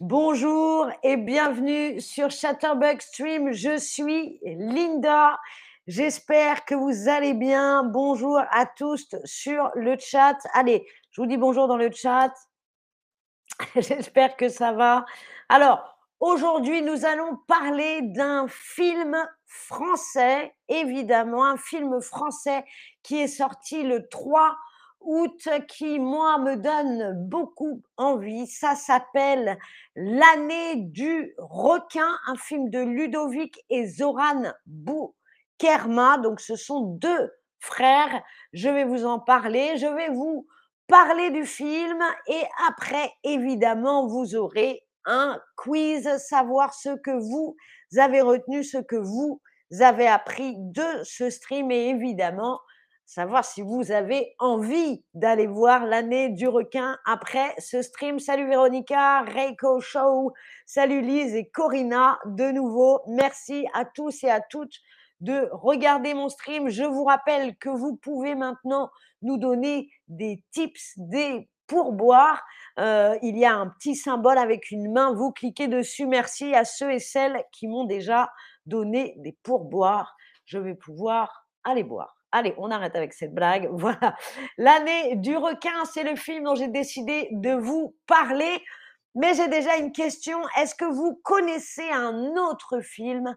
Bonjour et bienvenue sur Chatterbug Stream. Je suis Linda. J'espère que vous allez bien. Bonjour à tous sur le chat. Allez, je vous dis bonjour dans le chat. J'espère que ça va. Alors, aujourd'hui, nous allons parler d'un film français, évidemment, un film français qui est sorti le 3 août qui, moi, me donne beaucoup envie. Ça s'appelle L'année du requin, un film de Ludovic et Zoran Boukerma. Donc, ce sont deux frères. Je vais vous en parler. Je vais vous parler du film et après, évidemment, vous aurez un quiz, savoir ce que vous avez retenu, ce que vous avez appris de ce stream et évidemment, savoir si vous avez envie d'aller voir l'année du requin après ce stream. Salut Véronica, Reiko Show, salut Lise et Corinna de nouveau. Merci à tous et à toutes de regarder mon stream. Je vous rappelle que vous pouvez maintenant nous donner des tips, des pourboires. Euh, il y a un petit symbole avec une main. Vous cliquez dessus. Merci à ceux et celles qui m'ont déjà donné des pourboires. Je vais pouvoir aller boire. Allez, on arrête avec cette blague. Voilà. L'année du requin, c'est le film dont j'ai décidé de vous parler. Mais j'ai déjà une question. Est-ce que vous connaissez un autre film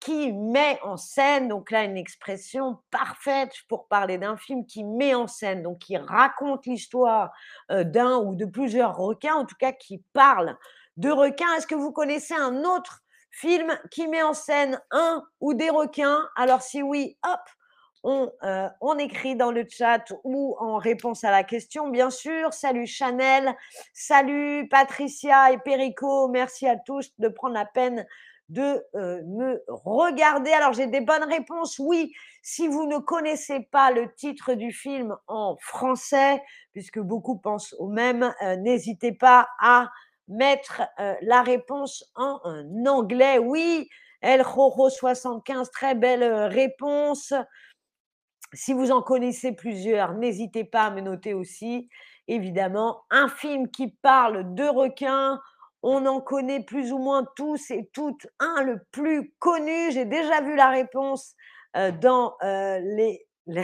qui met en scène, donc là une expression parfaite pour parler d'un film qui met en scène, donc qui raconte l'histoire euh, d'un ou de plusieurs requins, en tout cas qui parle de requins? Est-ce que vous connaissez un autre film qui met en scène un ou des requins? Alors si oui, hop, euh, on, écrit dans le chat ou en réponse à la question, bien sûr. Salut Chanel, salut Patricia et Perico, merci à tous de prendre la peine de euh, me regarder. Alors j'ai des bonnes réponses. Oui, si vous ne connaissez pas le titre du film en français, puisque beaucoup pensent au même, euh, n'hésitez pas à mettre la réponse en, anglais. Oui, El Jojo 75, très belle réponse. Si vous en connaissez plusieurs, n'hésitez pas à me noter aussi. Évidemment, un film qui parle de requins, on en connaît plus ou moins tous et toutes. Un, le plus connu, j'ai déjà vu la réponse euh, dans euh,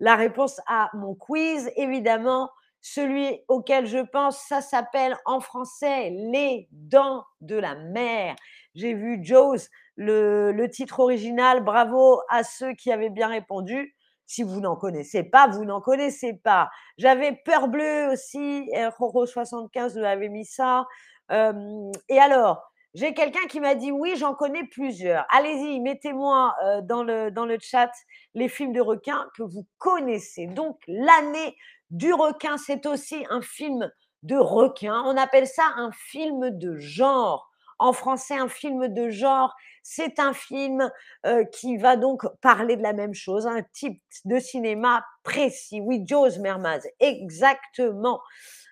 la réponse à mon quiz. Évidemment, celui auquel je pense, ça s'appelle en français Les Dents de la Mer. J'ai vu Jaws, le, titre original. Bravo à ceux qui avaient bien répondu. Si vous n'en connaissez pas, vous n'en connaissez pas. J'avais Peur Bleue aussi, Roro 75 nous avait mis ça. et alors, j'ai quelqu'un qui m'a dit oui, j'en connais plusieurs. Allez-y, mettez-moi dans, le, dans le chat les films de requins que vous connaissez. Donc, l'année du requin, c'est aussi un film de requin. On appelle ça un film de genre. En français, un film de genre, c'est un film euh, qui va donc parler de la même chose, un type de cinéma précis. Oui, Joe's Mermaz, exactement.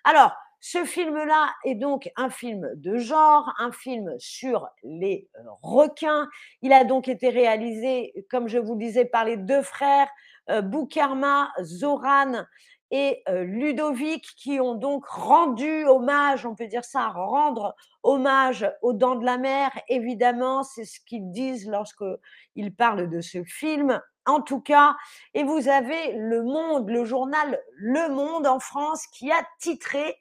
Alors, ce film-là est donc un film de genre, un film sur les euh, requins. Il a donc été réalisé, comme je vous disais, par les deux frères, euh, Boukarma, Zoran et Ludovic qui ont donc rendu hommage, on peut dire ça, rendre hommage aux Dents de la Mer. Évidemment, c'est ce qu'ils disent lorsqu'ils parlent de ce film. En tout cas, et vous avez Le Monde, le journal Le Monde en France qui a titré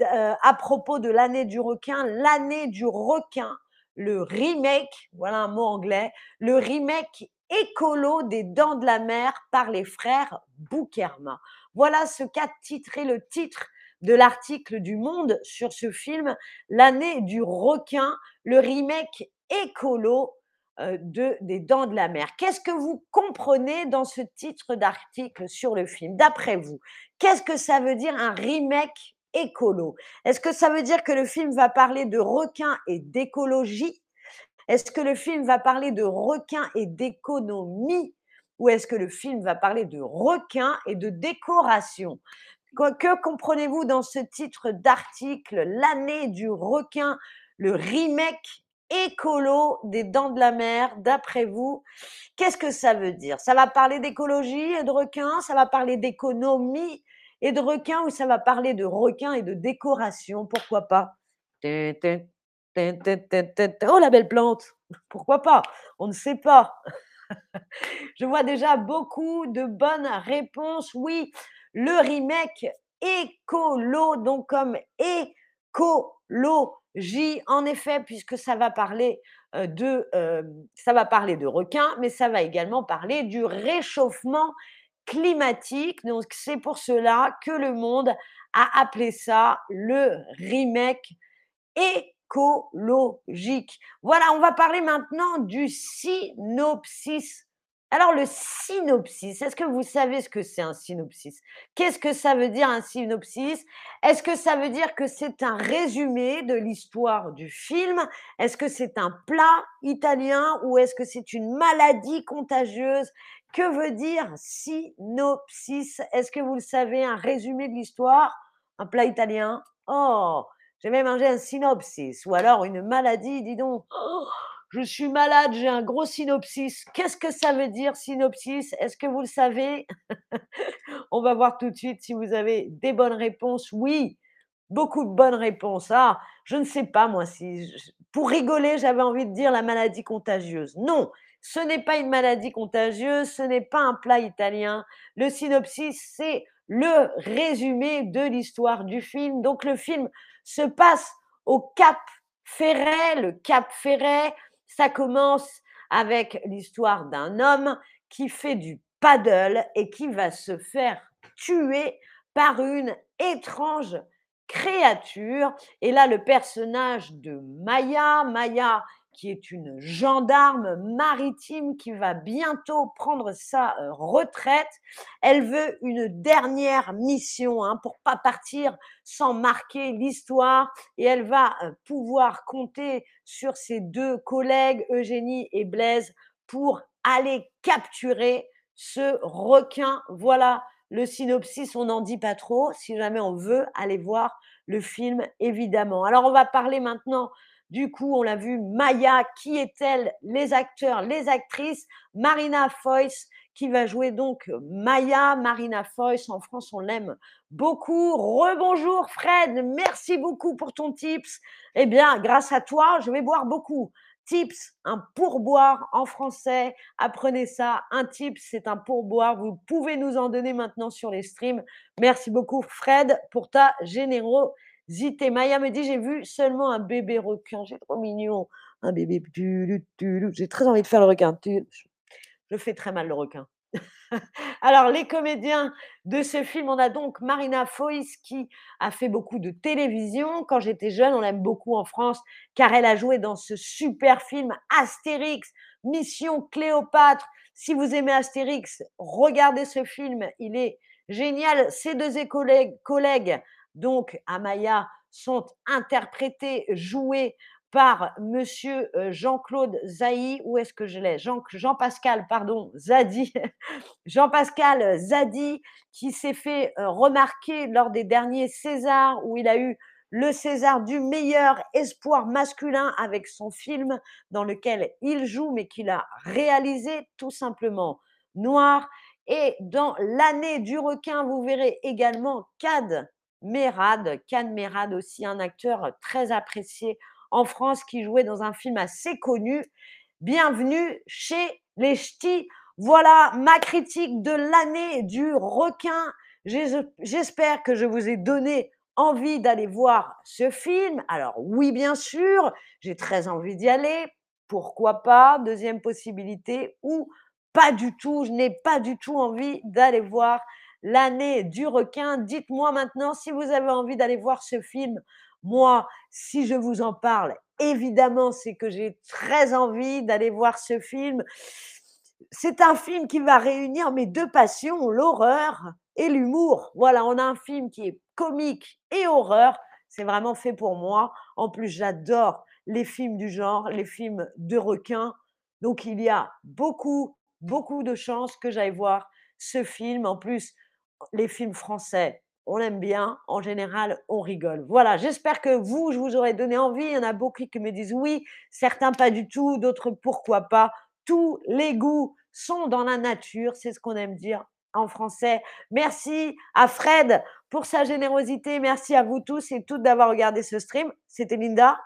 à propos de l'année du requin, l'année du requin, le remake, voilà un mot anglais, le remake écolo des Dents de la Mer par les frères Boukerma. Voilà ce qu'a titré le titre de l'article du Monde sur ce film, L'année du requin, le remake écolo euh, de, des Dents de la Mer. Qu'est-ce que vous comprenez dans ce titre d'article sur le film? D'après vous, qu'est-ce que ça veut dire un remake écolo. Est-ce que ça veut dire que le film va parler de requins et d'écologie? Est-ce que le film va parler de requins et d'économie? Ou est-ce que le film va parler de requins et de décoration? Que comprenez-vous dans ce titre d'article L'année du requin, le remake écolo des dents de la mer, d'après vous, qu'est-ce que ça veut dire? Ça va parler d'écologie et de requins, ça va parler d'économie? Et de requin ou ça va parler de requin et de décoration, pourquoi pas? Oh la belle plante! Pourquoi pas? On ne sait pas. Je vois déjà beaucoup de bonnes réponses. Oui, le remake écolo, donc comme écologie, en effet, puisque ça va parler euh, de, euh, ça va parler de requins, mais ça va également parler du réchauffement climatique. Donc c'est pour cela que le monde a appelé ça le remake écologique. Voilà, on va parler maintenant du synopsis alors le synopsis, est-ce que vous savez ce que c'est un synopsis? Qu'est-ce que ça veut dire un synopsis? Est-ce que ça veut dire que c'est un résumé de l'histoire du film? Est-ce que c'est un plat italien ou est-ce que c'est une maladie contagieuse? Que veut dire synopsis? Est-ce que vous le savez, un résumé de l'histoire? Un plat italien? Oh, j'ai même mangé un synopsis ou alors une maladie, dis donc. Oh, je suis malade, j'ai un gros synopsis. Qu'est-ce que ça veut dire synopsis? Est-ce que vous le savez? On va voir tout de suite si vous avez des bonnes réponses. Oui, beaucoup de bonnes réponses. Ah, je ne sais pas moi si pour rigoler, j'avais envie de dire la maladie contagieuse. Non, ce n'est pas une maladie contagieuse, ce n'est pas un plat italien. Le synopsis, c'est le résumé de l'histoire du film. Donc le film se passe au Cap Ferret, le Cap Ferret, ça commence avec l'histoire d'un homme qui fait du paddle et qui va se faire tuer par une étrange créature. Et là, le personnage de Maya, Maya qui est une gendarme maritime qui va bientôt prendre sa euh, retraite. Elle veut une dernière mission hein, pour pas partir sans marquer l'histoire et elle va euh, pouvoir compter sur ses deux collègues, Eugénie et Blaise, pour aller capturer ce requin. Voilà le synopsis, on n'en dit pas trop. Si jamais on veut aller voir le film, évidemment. Alors, on va parler maintenant du coup, on l'a vu, Maya, qui est-elle? Les acteurs, les actrices. Marina Foïs, qui va jouer donc Maya. Marina Foïs, en France, on l'aime beaucoup. Rebonjour Fred, merci beaucoup pour ton tips. Eh bien, grâce à toi, je vais boire beaucoup. Tips, un pourboire en français. Apprenez ça. Un tips, c'est un pourboire. Vous pouvez nous en donner maintenant sur les streams. Merci beaucoup, Fred, pour ta générosité. Maya me dit j'ai vu seulement un bébé requin, j'ai trop mignon, un bébé. J'ai très envie de faire le requin. Je fais très mal le requin. Alors, les comédiens de ce film, on a donc Marina Foïs qui a fait beaucoup de télévision. Quand j'étais jeune, on l'aime beaucoup en France car elle a joué dans ce super film Astérix, Mission Cléopâtre. Si vous aimez Astérix, regardez ce film, il est génial. Ces deux collègues, collègues donc Amaya, sont interprétés, joués par monsieur Jean-Claude Zaï, où est-ce que je l'ai? Jean, Jean-Pascal, pardon, Zadi, Jean-Pascal Zadi, qui s'est fait remarquer lors des derniers Césars, où il a eu le César du meilleur espoir masculin avec son film dans lequel il joue, mais qu'il a réalisé tout simplement noir. Et dans l'année du requin, vous verrez également Cad Mérad, Can Mérad aussi, un acteur très apprécié en France qui jouait dans un film assez connu. Bienvenue chez les Ch'tis. Voilà ma critique de l'année du requin. J'espère que je vous ai donné envie d'aller voir ce film. Alors oui, bien sûr, j'ai très envie d'y aller. Pourquoi pas? Deuxième possibilité. Ou pas du tout, je n'ai pas du tout envie d'aller voir l'année du requin. Dites-moi maintenant si vous avez envie d'aller voir ce film. Moi, si je vous en parle, évidemment, c'est que j'ai très envie d'aller voir ce film. C'est un film qui va réunir mes deux passions, l'horreur et l'humour. Voilà, on a un film qui est comique et horreur. C'est vraiment fait pour moi. En plus, j'adore les films du genre, les films de requins. Donc, il y a beaucoup, beaucoup de chances que j'aille voir ce film. En plus, les films français, on aime bien. En général, on rigole. Voilà, j'espère que vous, je vous aurais donné envie. Il y en a beaucoup qui me disent oui, certains pas du tout, d'autres pourquoi pas. Tous les goûts sont dans la nature, c'est ce qu'on aime dire en français. Merci à Fred pour sa générosité. Merci à vous tous et toutes d'avoir regardé ce stream. C'était Linda.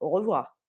Au revoir.